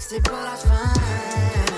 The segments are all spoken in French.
c'est pas la fin.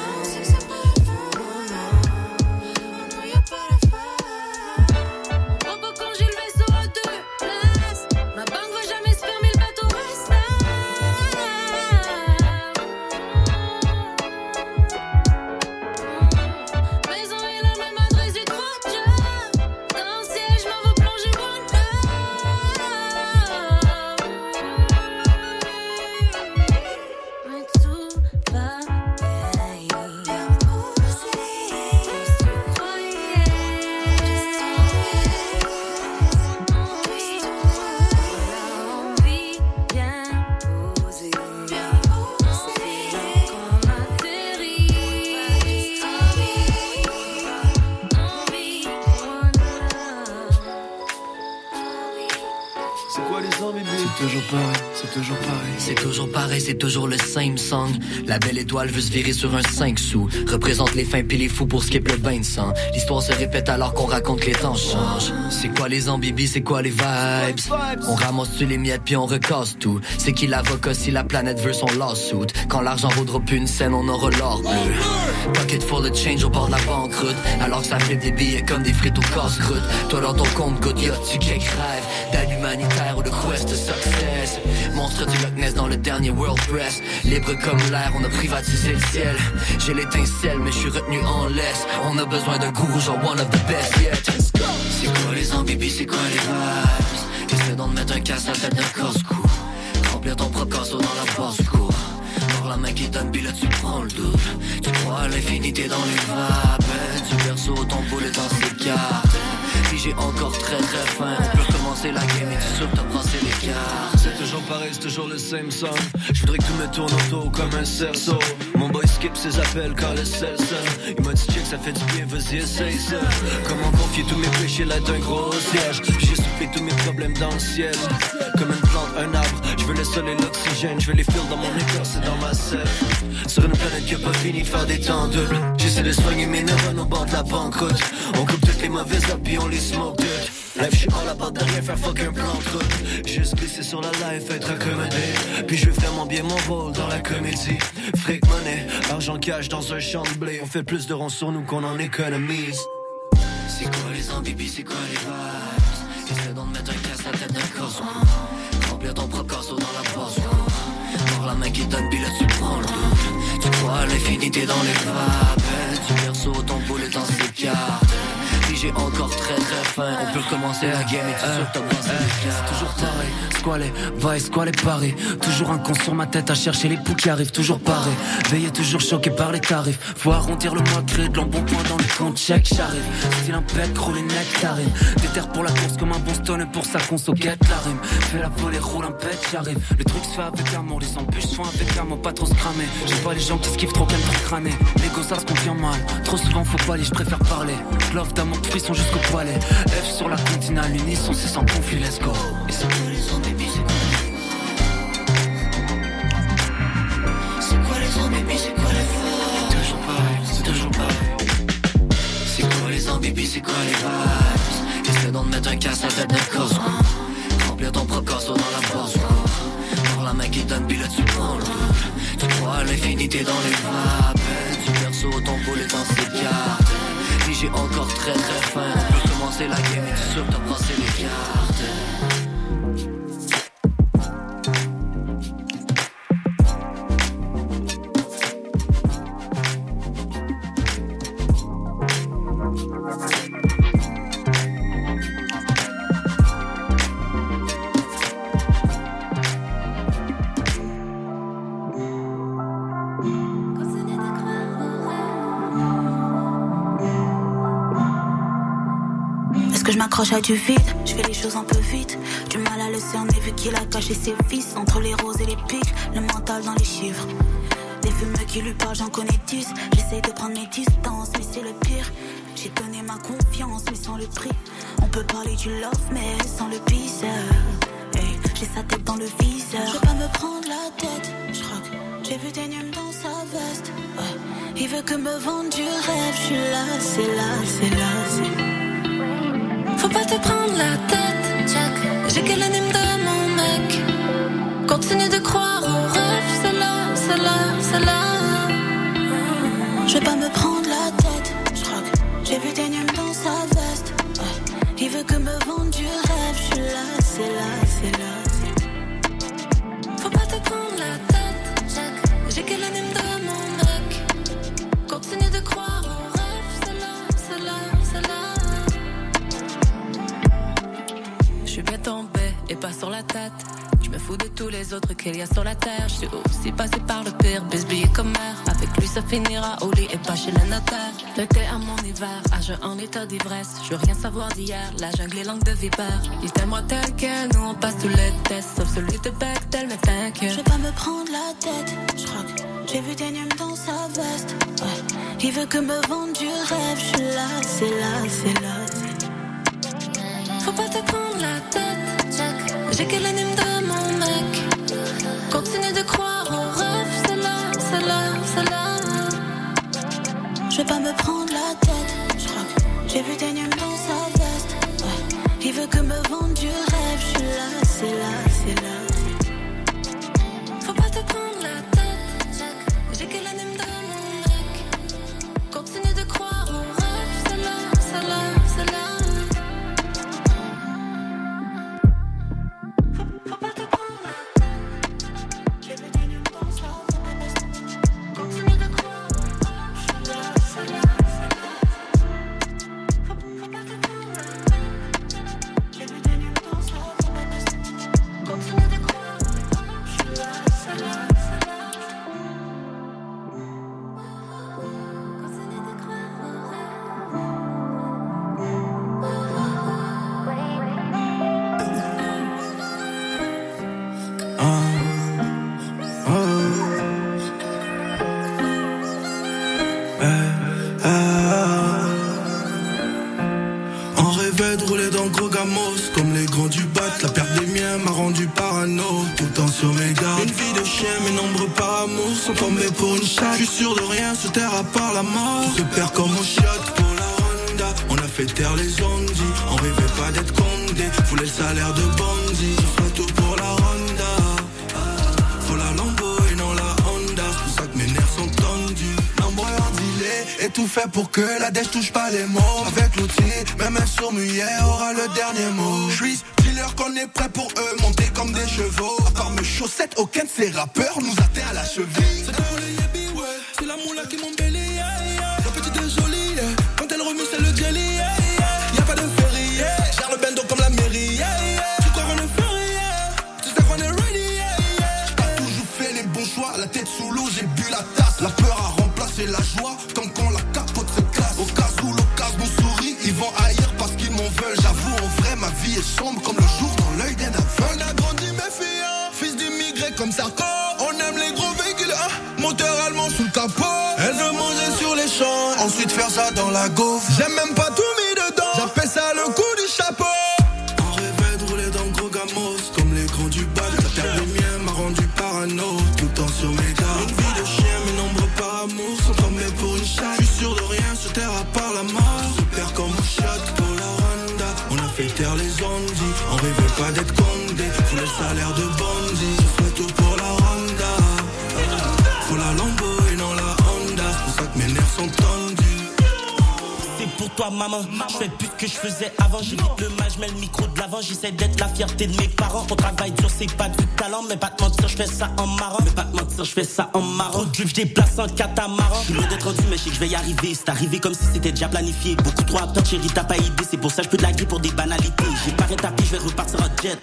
C'est toujours le same song. La belle étoile veut se virer sur un 5 sous. Représente les fins pis les fous pour skip le bain de sang. L'histoire se répète alors qu'on raconte les temps changent. C'est quoi les ambibis, c'est quoi les vibes? On ramasse-tu les miettes puis on recasse tout. C'est qui l'avocat si la planète veut son lawsuit? Quand l'argent vaudra plus une scène, on aura l'or bleu. Pocket full of change au bord de la banqueroute. Alors que ça fait des billets comme des frites au casse-croûte. Toi dans ton compte, good, y'a tu quelques rêves d'aide humanitaire ou de quest to success? Monstre du Loch Ness dans le dernier World Press. Libre comme l'air, on a privatisé le ciel. J'ai l'étincelle, mais je suis retenu en laisse. On a besoin d'un gourou, genre one of the best yet. C'est quoi les ambibis, c'est quoi les vibes? Essaie donc de mettre un casse à la tête d'un casse-cou. Remplir ton propre casseau dans la basse-cour. Par la main qui donne, puis tu prends le double. Tu crois à l'infinité dans les vapes. Tu perçois ton boulet dans ses cartes. Puis j'ai encore très très faim. On recommencer la game et tu que t'as brassé les cartes. C'est toujours pareil, c'est toujours le same song. Je voudrais que tout me tourne autour comme un cerceau. Mon boy skip ses appels quand le sel. Il m'a dit check, ça fait du bien, vas-y, essaye ça. Comment confier tous mes péchés là d'un gros siège? J'ai soufflé tous mes problèmes dans le ciel. Comme une plante, un arbre. Je veux le sol et l'oxygène, je veux les fils dans mon écorce c'est dans ma selle. Sur une planète qui a pas fini de faire des temps. J'essaie de soigner mes neurones au bord de la banqueroute. On coupe toutes les mauvaises puis on les smoke toutes. Life, j'suis en la barre de rien faire fuck un plan de Juste glisser sur la life, être accommodé. Puis je vais vraiment bien mon rôle dans la comédie. Fric money, argent cash dans un champ de blé. On fait plus de ronds sur nous qu'on en économise. C'est quoi les ambibies, c'est quoi les vibes? Essaie d'en mettre un casse à tête d'un corps Remplir ton propre corso dans la poche Voir la main qui donne, puis là tu prends le Tu crois l'infinité dans les vapes Tu perçois ton boulet dans ses cartes j'ai encore très très faim. On peut recommencer la game et euh, sur ta C'est toujours pareil, squalé, va et squalé Paris. Toujours un con sur ma tête à chercher les poux qui arrivent, toujours pareil. Veillé toujours choqué par les tarifs. Faut arrondir le mois, créer de l'embonpoint dans les comptes check, j'arrive. Style un pec, rouler nectarine. Déterre pour la course comme un bon stone pour sa conso, get la rime. Fais la volée, roule un pet, j'arrive. Le truc se fait avec amour, les embûches sont avec amour, pas trop se cramer. J'ai pas les gens qui skiffent trop, qu'aiment trop crâner. Les ça se confie mal. Trop souvent, faut pas aller, je préfère parler. Frisson jusqu'au poilet. F sur la continale, l'unisson, c'est sans conflit, let's go. Et c'est quoi les zombies, c'est quoi C'est quoi les zombies, c'est quoi les Toujours pareil, c'est toujours pareil. C'est quoi les zombies, c'est quoi les vibes? Essaie d'en mettre un casse à tête d'un cosmo. Remplir ton propre corso dans la pause. Voir la main qui donne, là tu prends Tu crois à l'infinité dans les vapes. Tu perçois ton boulet dans ses cartes j'ai encore très très faim. Peut commencer la game et tu sûr les cartes. M'accroche à du vide, je fais les choses un peu vite. Du mal à le cerner vu qu'il a caché ses fils entre les roses et les pics, le mental dans les chiffres. Des fumeux qui lui parlent, j'en connais dix. J'essaie de prendre mes distances, mais c'est le pire. J'ai donné ma confiance, mais sans le prix. On peut parler du love, mais sans le peace. Hey, j'ai sa tête dans le viseur. Je veux pas me prendre la tête, je J'ai vu des numes dans sa veste. Il veut que me vende du rêve, je suis là, c'est là, c'est là, c'est faut pas te prendre la tête, Jack. J'ai que l'anime de mon mec. Continue de croire au rêve, c'est là, c'est là, c'est là. Je vais pas me prendre la tête, J'ai vu des dans sa veste. Il veut que me vende du rêve, je suis là, c'est là, c'est là. Faut pas te prendre la tête, Jack. J'ai que l'anime de mon mec. Continue de croire Tombé et pas sur la tête. Je me fous de tous les autres qu'il y a sur la terre. Je suis aussi passé par le pire, bisbillé comme mère. Avec lui, ça finira au lit et pas chez le notaire. L'été à mon hiver, âge en état d'ivresse. Je veux rien savoir d'hier, la jungle est langue de vipère. Il t'aime tel quel, nous on passe tous les tests. Sauf celui de Bechtel, mais t'inquiète. Je vais pas me prendre la tête, je crois que j'ai vu des numes dans sa veste. Ouais. Il veut que me vende du rêve, je suis là, c'est là, c'est là. Faut pas te prendre la tête, Jack. J'ai que l'anime de mon mec. Continue de croire au rêve, c'est là, c'est là, c'est là. Je vais pas me prendre la tête, j'ai vu des numes dans sa veste. Ouais. Il veut que me vende du rêve, je suis là, c'est là, sur terre à part la mort. Je perds comme au chiotte pour la Honda. On a fait taire les ondis, on rêvait pas d'être condé. Voulait le salaire de bandit, je ferai tout pour la Honda. Faut la Lambo et non la Honda, c'est pour ça que mes nerfs sont tendus. Nombreux et tout fait pour que la dèche touche pas les mots. Avec l'outil, même un sourd muet aura le dernier mot. Je suis dealer qu'on est prêt pour eux, monter comme des chevaux. À part mes chaussettes, aucun de ces rappeurs nous atteint à la cheville. La gaufre. J'aime même toi maman, je fais plus que je faisais avant. J'évite le mal, je mets le micro de l'avant. J'essaie d'être la fierté de mes parents. On travaille dur, c'est pas du talent. Mais pas te mentir, je fais ça en marrant. Mais pas te mentir, je fais ça en marrant. De juifs, je déplace en catamaran. Je loin d'être rendu mais je sais que je vais y arriver. C'est arrivé comme si c'était déjà planifié. Beaucoup trop à chérie, t'as pas idée. C'est pour ça je peux te laguer pour des banalités. J'ai pas rétabli, je vais repartir en jet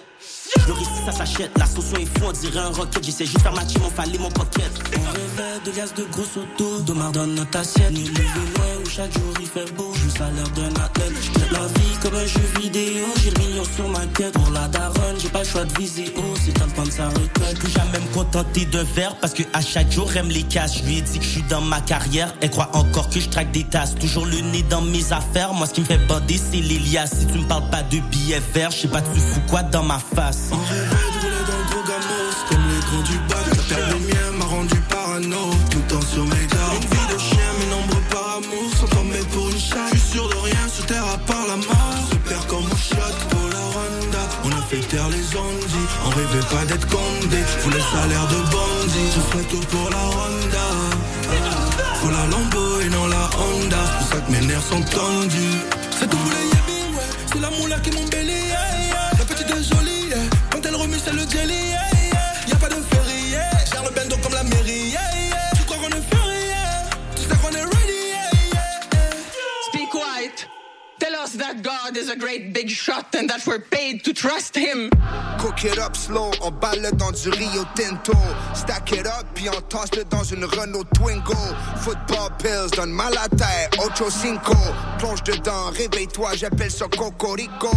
le risque ça s'achète, la sauce est fou, on dirait un rocket. J'essaie juste faire ma team, on fallait mon pocket. On rêvait de gaz de gros auto, d'Omar dans notre assiette. Ni levé loin où chaque jour il fait beau, juste à l'air d'un athlète. J'traite la vie comme un jeu vidéo, j'ai le sur ma tête. Pour la daronne, j'ai pas le choix de viser haut, c'est temps de sa retraite. Plus jamais me contenter d'un verre, parce que à chaque jour aime les casses. Je lui ai dit que je suis dans ma carrière, elle croit encore que je traque des tasses. Toujours le nez dans mes affaires, moi ce qui me fait bander c'est l'Elias. Si tu me parles pas de billets verts, je sais pas tu fous quoi dans ma face. On rêvait de rouler dans le gros gamos Comme les grands du bac La terre des miens m'a rendu parano Tout le temps sur mes gardes. Une vie de chien, mes nombreux par amour Sont tombés pour une chatte. Je suis sûr de rien sur terre à part la mort. Se perd comme au shot pour la Honda On a fait taire les ondis On rêvait pas d'être condé. Faut le salaire de bandit Je ferai tout pour la Honda Faut la Lambo et non la Honda. Pour ça que mes nerfs sont tendus. C'est tout pour les yébis, ouais. C'est la moula qui m'embellit, that God is a great big shot and that we're paid to trust him. Cook it up slow, on balle dans du Rio Tinto. Stack it up, puis on tasse-le dans une Renault Twingo. Football pills, donne mal à tête, Ocho Cinco. Plonge dedans, réveille-toi, j'appelle ça Cocorico.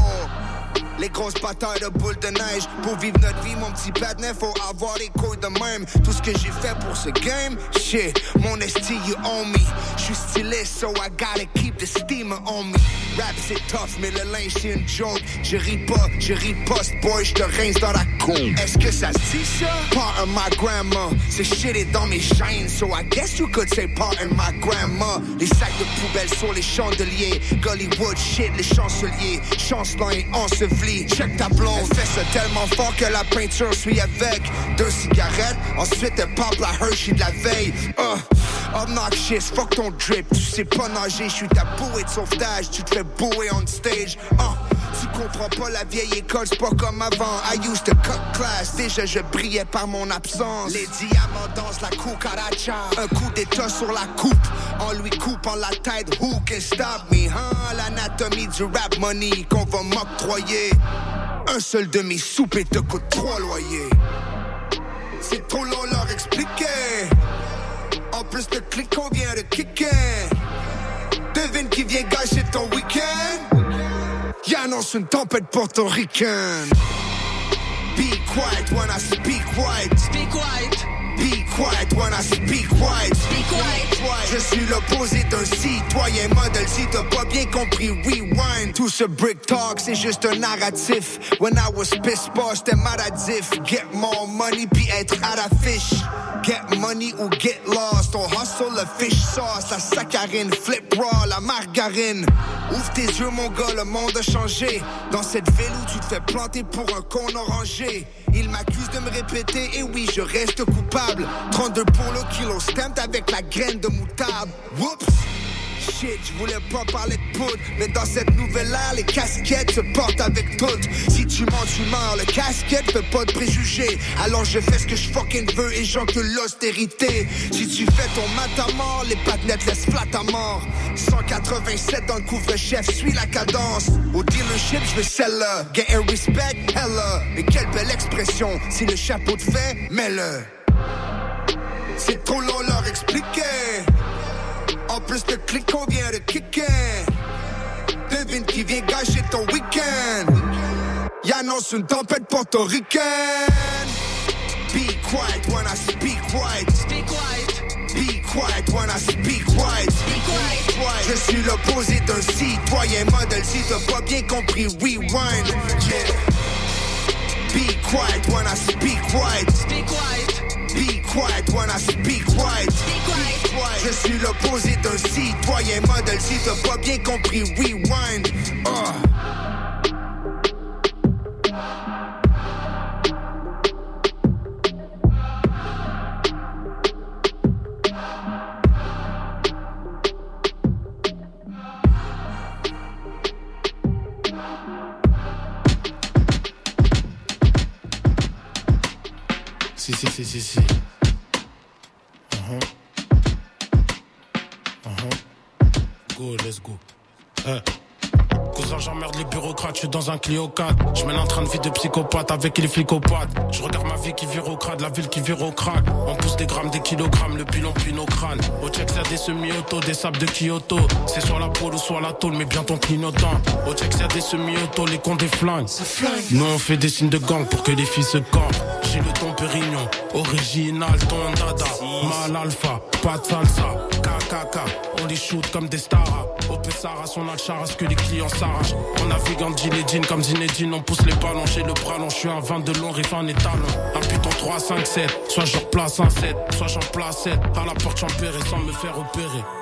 Les grosses batailles de boules de neige. Pour vivre notre vie, mon petit patinet Faut avoir les couilles de même. Tout ce que j'ai fait pour ce game Shit, mon esti, you own me. J'suis stylé, so I gotta keep the steamer on me. Rap c'est tough, mais le linge c'est une joke. Je ris pas, je riposte, boy, j'te rince dans la con Est-ce que ça se dit ça? Part of my grandma C'est shit est dans mes chaînes So I guess you could say part of my grandma Les sacs de poubelle sur les chandeliers. Gollywood shit, les chanceliers. Chancelant et Check ta blonde. Elle fait ça tellement fort que la peinture suit avec. Deux cigarettes Ensuite elle pop la Hershey de la veille. Uh, Obnoxious, fuck ton drip. Tu sais pas nager, je suis ta bouée de sauvetage. Tu te fais bouer on stage. Uh, Tu comprends pas la vieille école, c'est pas comme avant. I used to cut class, déjà je brillais par mon absence. Les diamants dansent la cucaracha. Un coup d'état sur la coupe On lui coupe en la tête, who can stop me hein? L'anatomie du rap money qu'on va m'octroyer. Un seul demi-soupe te coûte trois loyers. C'est trop long leur expliquer. En plus le clic qu'on vient de kicker. Devine qui vient gâcher ton week-end. Il annonce une tempête portoricaine Be quiet when I speak white. Speak white. Be quiet when I speak white. Be quiet. Je suis l'opposé d'un citoyen modèle. Si t'as pas bien compris, rewind. Tout ce brick talk, c'est juste un narratif. When I was pissed boss, c'était maladif. Get more money, puis être à la fiche. Get money ou get lost. On hustle le fish sauce, la saccharine, flip raw, la margarine. Ouvre tes yeux, mon gars, le monde a changé. Dans cette ville où tu te fais planter pour un con orangé. Il m'accuse de me répéter, et oui, je reste coupable. 32 pour le kilo, stamped avec la graine de moutarde. Whoops! Shit, je voulais pas parler de poudre, mais dans cette nouvelle ère, les casquettes se portent avec toutes. Si tu mens, tu meurs, le casquette fait pas de préjugés. Alors je fais ce que je fucking veux et j'encule l'austérité. Si tu fais ton mat à mort, les patinettes laissent flat à mort. 187 dans le couvre-chef, suis la cadence. Au dealership, je veux celle-là. Get respect, hella. Et quelle belle expression. Si le chapeau te fait, mets-le. C'est trop long leur expliquer. En plus, le clic qu'on vient de kicker. Devine qui vient gâcher ton week-end. Y annonce une tempête portoricaine. Be quiet when I speak white. Be quiet. Be quiet when I speak white. Be quiet. Je suis l'opposé d'un citoyen modèle. Si t'as pas bien compris, rewind. Yeah. Be quiet when I speak white. Be quiet. Be quiet when I speak white. Be quiet. Je suis l'opposé d'un citoyen modèle. Si t'as pas bien compris, rewind. Uh. Si, si, si, si, si. Uh-huh. Uh-huh. Go, let's go. Eh. J'emmerde les bureaucrates, je suis dans un Clio 4. Je mène un train de vie de psychopathe avec les flicopathes. Je regarde ma vie qui vire au crade, la ville qui vire au crack. On pousse des grammes, des kilogrammes, le bilan puis nos crânes. Au check, c'est des semi-auto, des sables de Kyoto. C'est soit la pôle ou soit la tôle, mais bien ton clignotant. Au check, c'est des semi-auto, les cons des flingues. Nous, on fait des signes de gang pour que les filles se campent. J'ai le ton pérignon, original, ton dada. Mal alpha, pas de salsa. On les shoot comme des stars. Au Pessara, son alchara, ce que les clients s'arrachent. On navigue en jean comme Zinedine, on pousse les ballons. J'ai le bras long, je suis un 20 de long, riff un étalon. Un putain 3, 5, 7. Soit je replace un 7, soit j'en place 7. À la porte, j'empérais sans me faire opérer.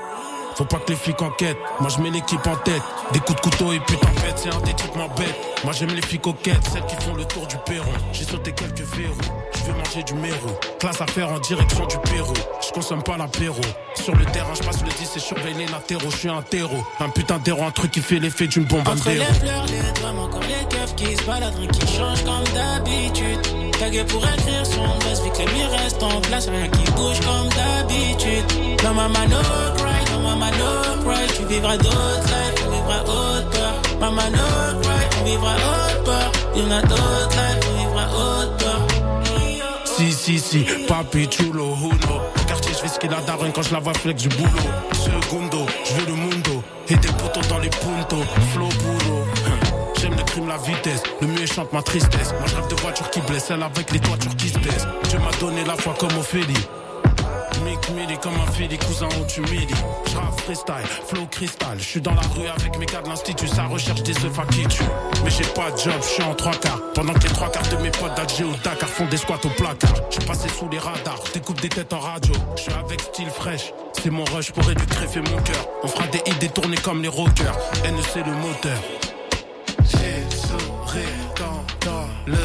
Faut pas que les flics enquêtent, moi je mets l'équipe en tête. Des coups de couteau et putain pète, c'est un des trucs m'embête. Moi j'aime les filles coquettes, celles qui font le tour du perron. J'ai sauté quelques verrous, je veux manger du méro. Classe à faire en direction du Pérou. Je consomme pas l'apéro. Sur le terrain, je passe le 10 et surveille les latéraux. Je suis un terreau, un putain d'héros, un truc qui fait l'effet d'une bombe Entre les fleurs, les drames, encore les keufs qui se baladent, qui change comme d'habitude. Tagué pour écrire son buzz, vu que les restent en place, rien qui bouge comme d'habitude. No cry, non, maman, no cry. Tu vivras d'autres lives, on vivra haute peur. Maman, no cry, on vivra haute peur. Y'en a d'autres lives, on vivra haute peur. Si, si, si, papi chulo, uno. Au quartier, je fais ce qu'il a daronne quand je la vois flex du boulot. Segundo, je veux le mundo. Et des potos dans les puntos. Flow boulot. J'aime le crime, la vitesse. Le mieux chante ma tristesse. Moi, je rêve de voitures qui blessent, celle avec les toitures qui se baissent. Dieu m'a donné la foi comme Ophélie. Mick Millie comme un fili, cousin où tu midi. J'rappe freestyle, flow cristal. Je suis dans la rue avec mes gars de l'institut, ça recherche des œufs à qui tue. Mais j'ai pas de job, je suis en trois quarts. Pendant que les trois quarts de mes potes d'Alger ou Dakar font des squats au placard. Je passé sous les radars, découpe des têtes en radio. Je suis avec style fraîche, c'est mon rush pour éduquer greffer mon cœur. On fera des hits détournés comme les rockers. NEC le moteur. J'ai quand dans le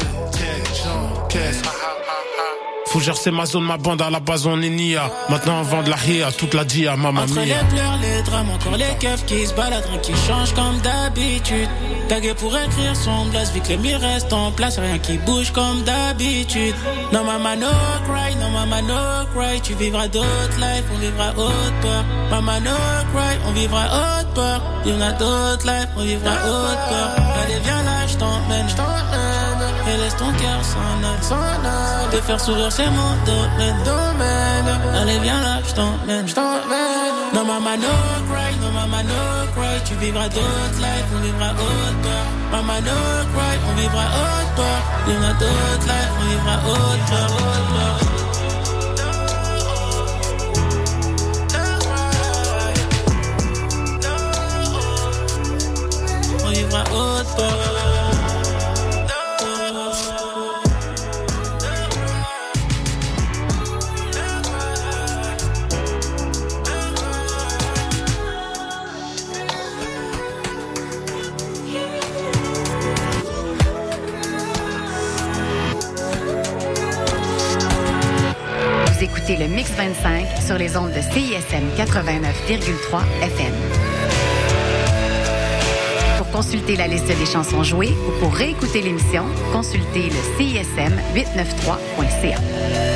j'encaisse. Faut gercer ma zone, ma bande à la base on est nia. Maintenant on vend de la hia, toute la dia, mamma Entre les pleurs, les drames, encore les keufs qui se baladent, rien qui change comme d'habitude. Tagué pour écrire son blast, vu que les murs restent en place, rien qui bouge comme d'habitude. Non, maman, no cry, non, maman, no cry. Tu vivras d'autres lives, on vivra haute peur. Maman, no cry, on vivra haute peur. Y'en a d'autres lives, on vivra haute peur. Allez, viens là, je t'emmène, je t'emmène. Et laisse ton cœur s'en aller. Te faire sourire, c'est mon domaine, domaine. Allez, viens là, je t'emmène. Non, maman, no cry, non, maman, no cry. Tu vivras d'autres lives, on vivra haute peur. Maman, no cry, on vivra haute peur. Y'en a d'autres lives, on vivra peur, 89,3 FM. Pour consulter la liste des chansons jouées ou pour réécouter l'émission, consultez le CISM 893.ca.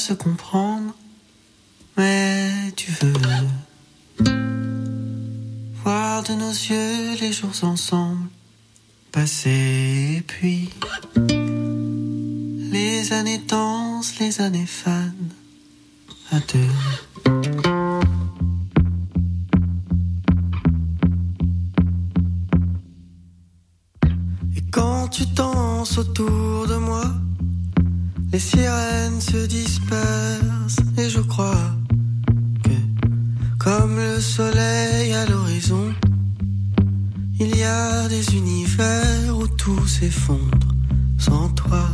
se comprendre, mais tu veux voir de nos yeux les jours ensemble. Il y a des univers où tout s'effondre sans toi.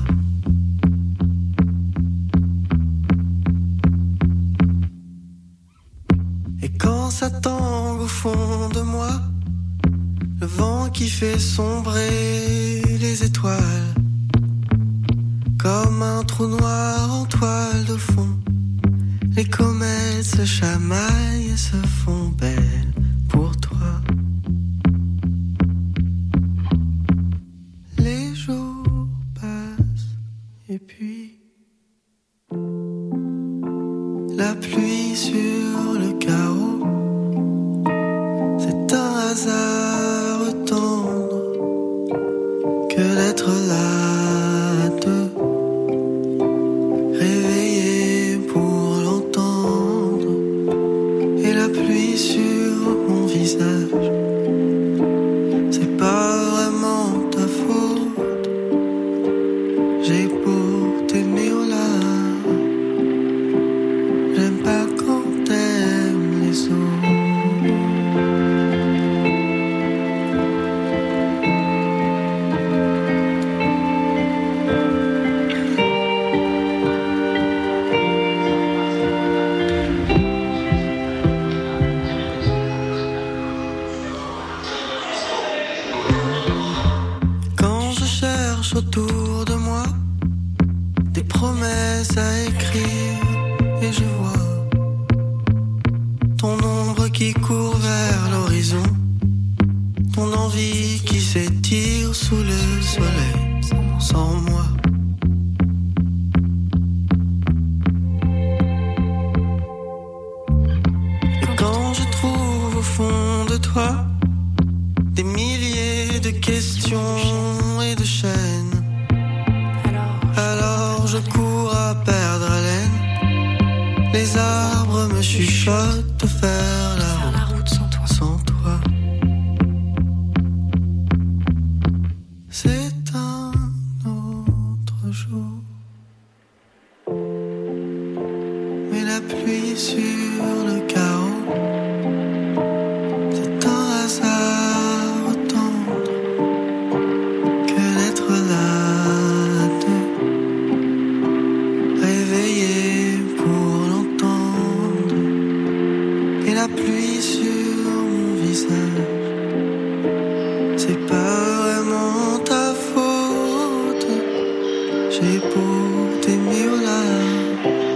Et quand ça tangue au fond de moi, le vent qui fait sombrer les étoiles, comme un trou noir en toile de fond, les comètes se chamaillent et se font. J'ai beau t'aimer au large. J'aime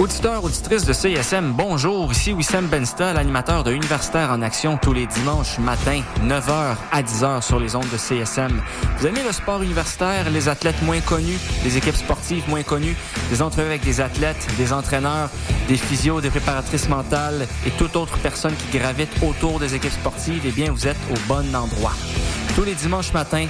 Auditeurs, auditrices de CISM, bonjour. Ici Wissam Bensta, l'animateur de Universitaire en Action tous les dimanches matin, 9h à 10h sur les ondes de CSM. Vous aimez le sport universitaire, les athlètes moins connus, les équipes sportives moins connues, des entrevues avec des athlètes, des entraîneurs, des physios, des préparatrices mentales et toute autre personne qui gravite autour des équipes sportives, eh bien, vous êtes au bon endroit. Tous les dimanches matins,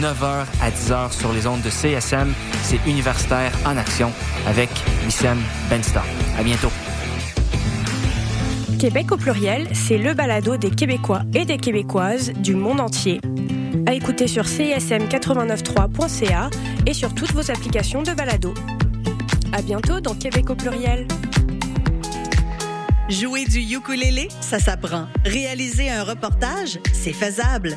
9h à 10h sur les ondes de CSM, c'est Universitaire en Action avec Wissem Benstar. À bientôt. Québec au pluriel, c'est le balado des Québécois et des Québécoises du monde entier. À écouter sur csm893.ca et sur toutes vos applications de balado. À bientôt dans Québec au pluriel. Jouer du ukulélé, ça s'apprend. Réaliser un reportage, c'est faisable.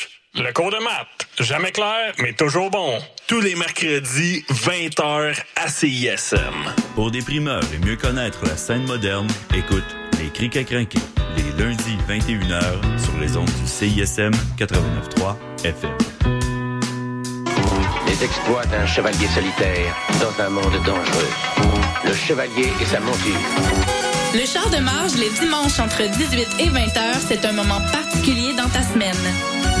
Le cours de maths, jamais clair, mais toujours bon. Tous les mercredis, 20h à CISM. Pour des primeurs et mieux connaître la scène moderne, écoute Les Crics à crinquer, les lundis 21h sur les ondes du CISM 89.3 FM. Les exploits d'un chevalier solitaire dans un monde dangereux. Le chevalier et sa monture. Le char de marge les dimanches entre 18 et 20 heures, c'est un moment particulier dans ta semaine.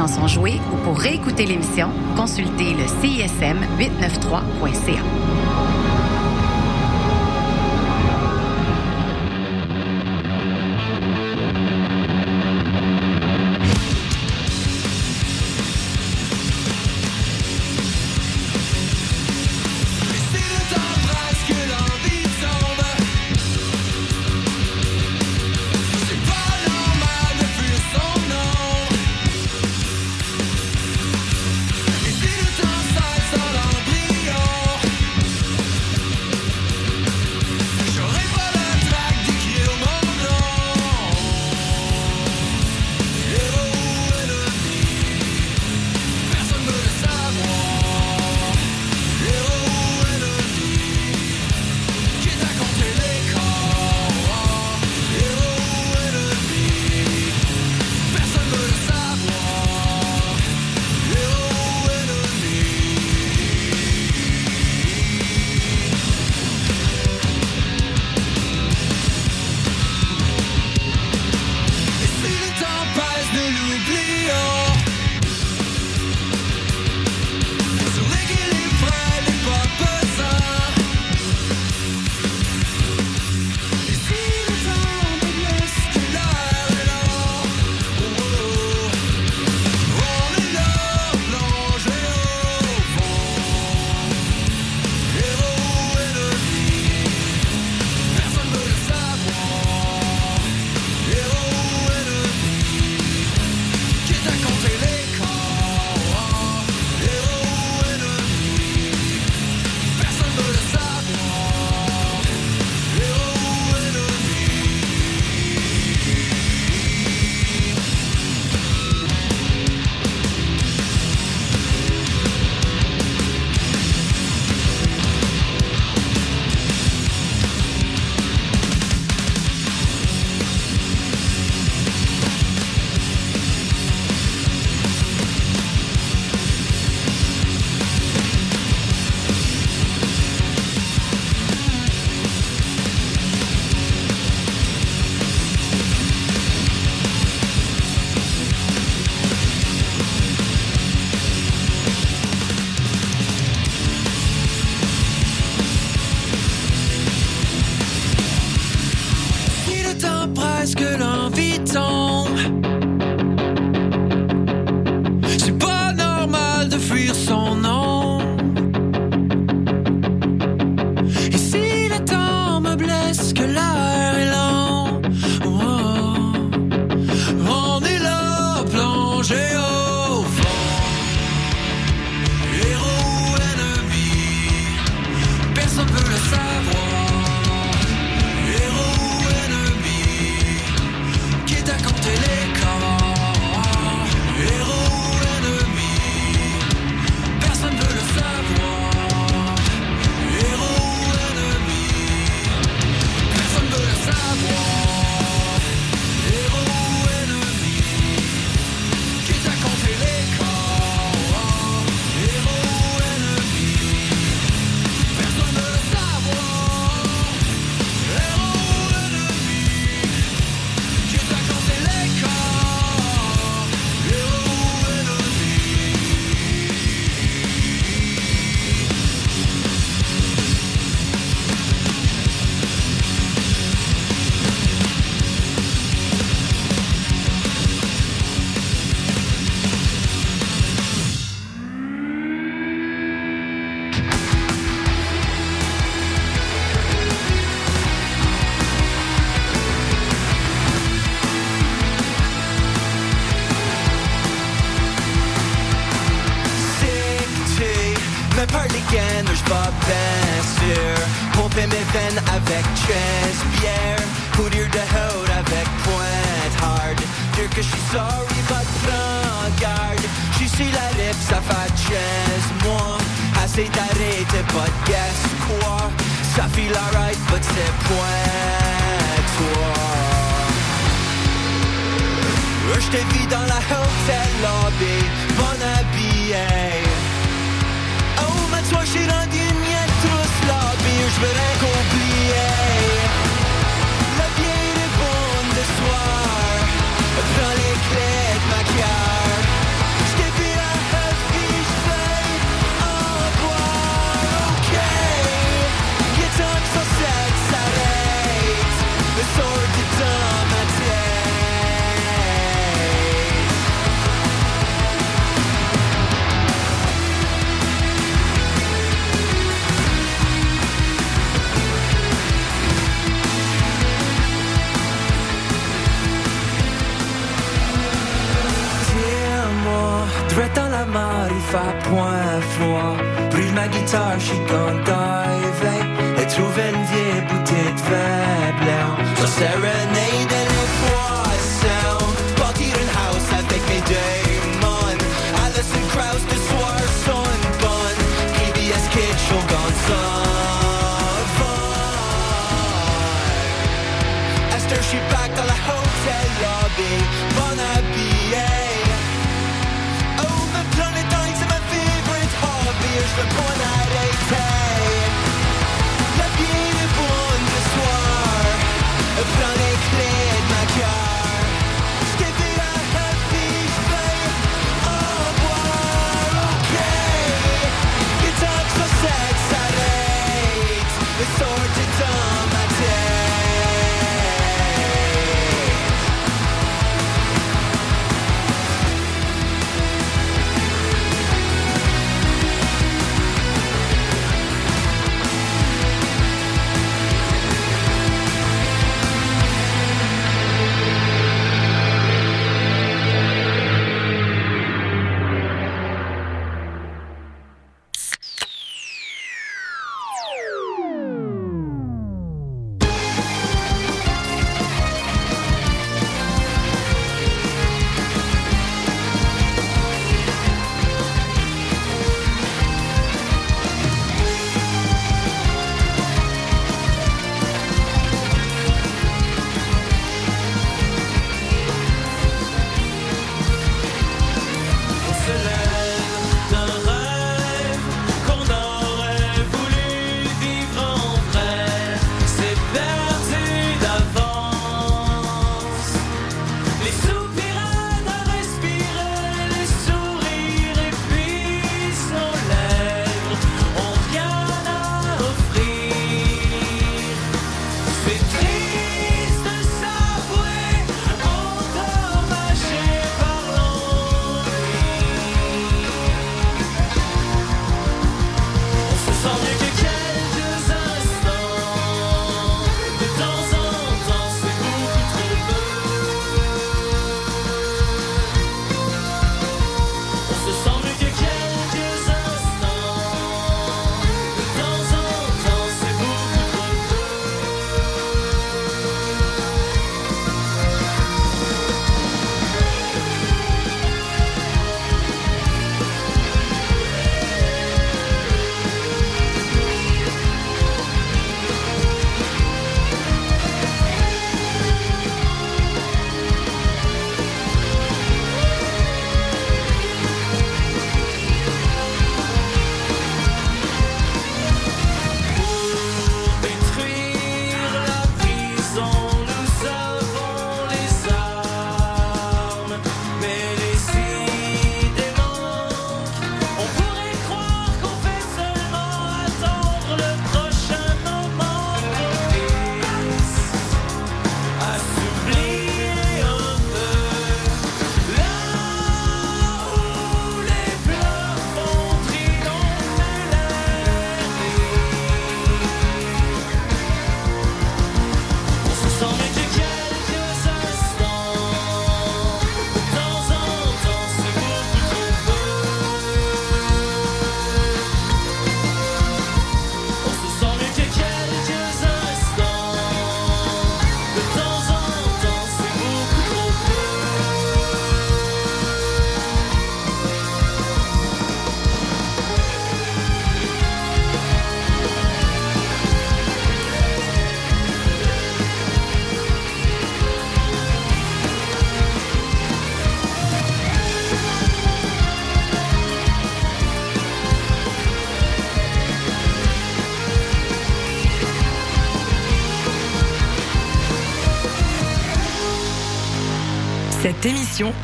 chansons jouées ou pour réécouter l'émission, consultez le CISM 893.ca.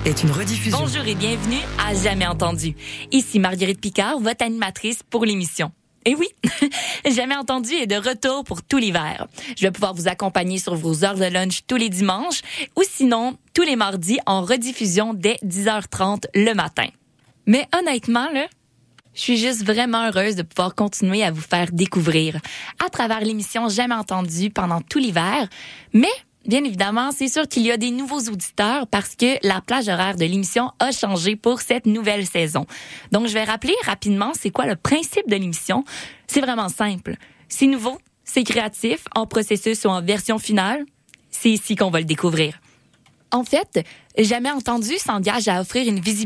est une rediffusion. Bonjour et bienvenue à Jamais Entendu. Ici Marguerite Picard, votre animatrice pour l'émission. Et oui, jamais entendu est de retour pour tout l'hiver. Je vais pouvoir vous accompagner sur vos heures de lunch tous les dimanches ou sinon tous les mardis en rediffusion dès 10h30 le matin. Mais honnêtement, là, je suis juste vraiment heureuse de pouvoir continuer à vous faire découvrir à travers l'émission Jamais entendu pendant tout l'hiver, mais bien évidemment, c'est sûr qu'il y a des nouveaux auditeurs parce que la plage horaire de l'émission a changé pour cette nouvelle saison. Donc, je vais rappeler rapidement c'est quoi le principe de l'émission. C'est vraiment simple. C'est nouveau, c'est créatif, en processus ou en version finale. C'est ici qu'on va le découvrir. En fait, Jamais entendu s'engage à offrir une visibilité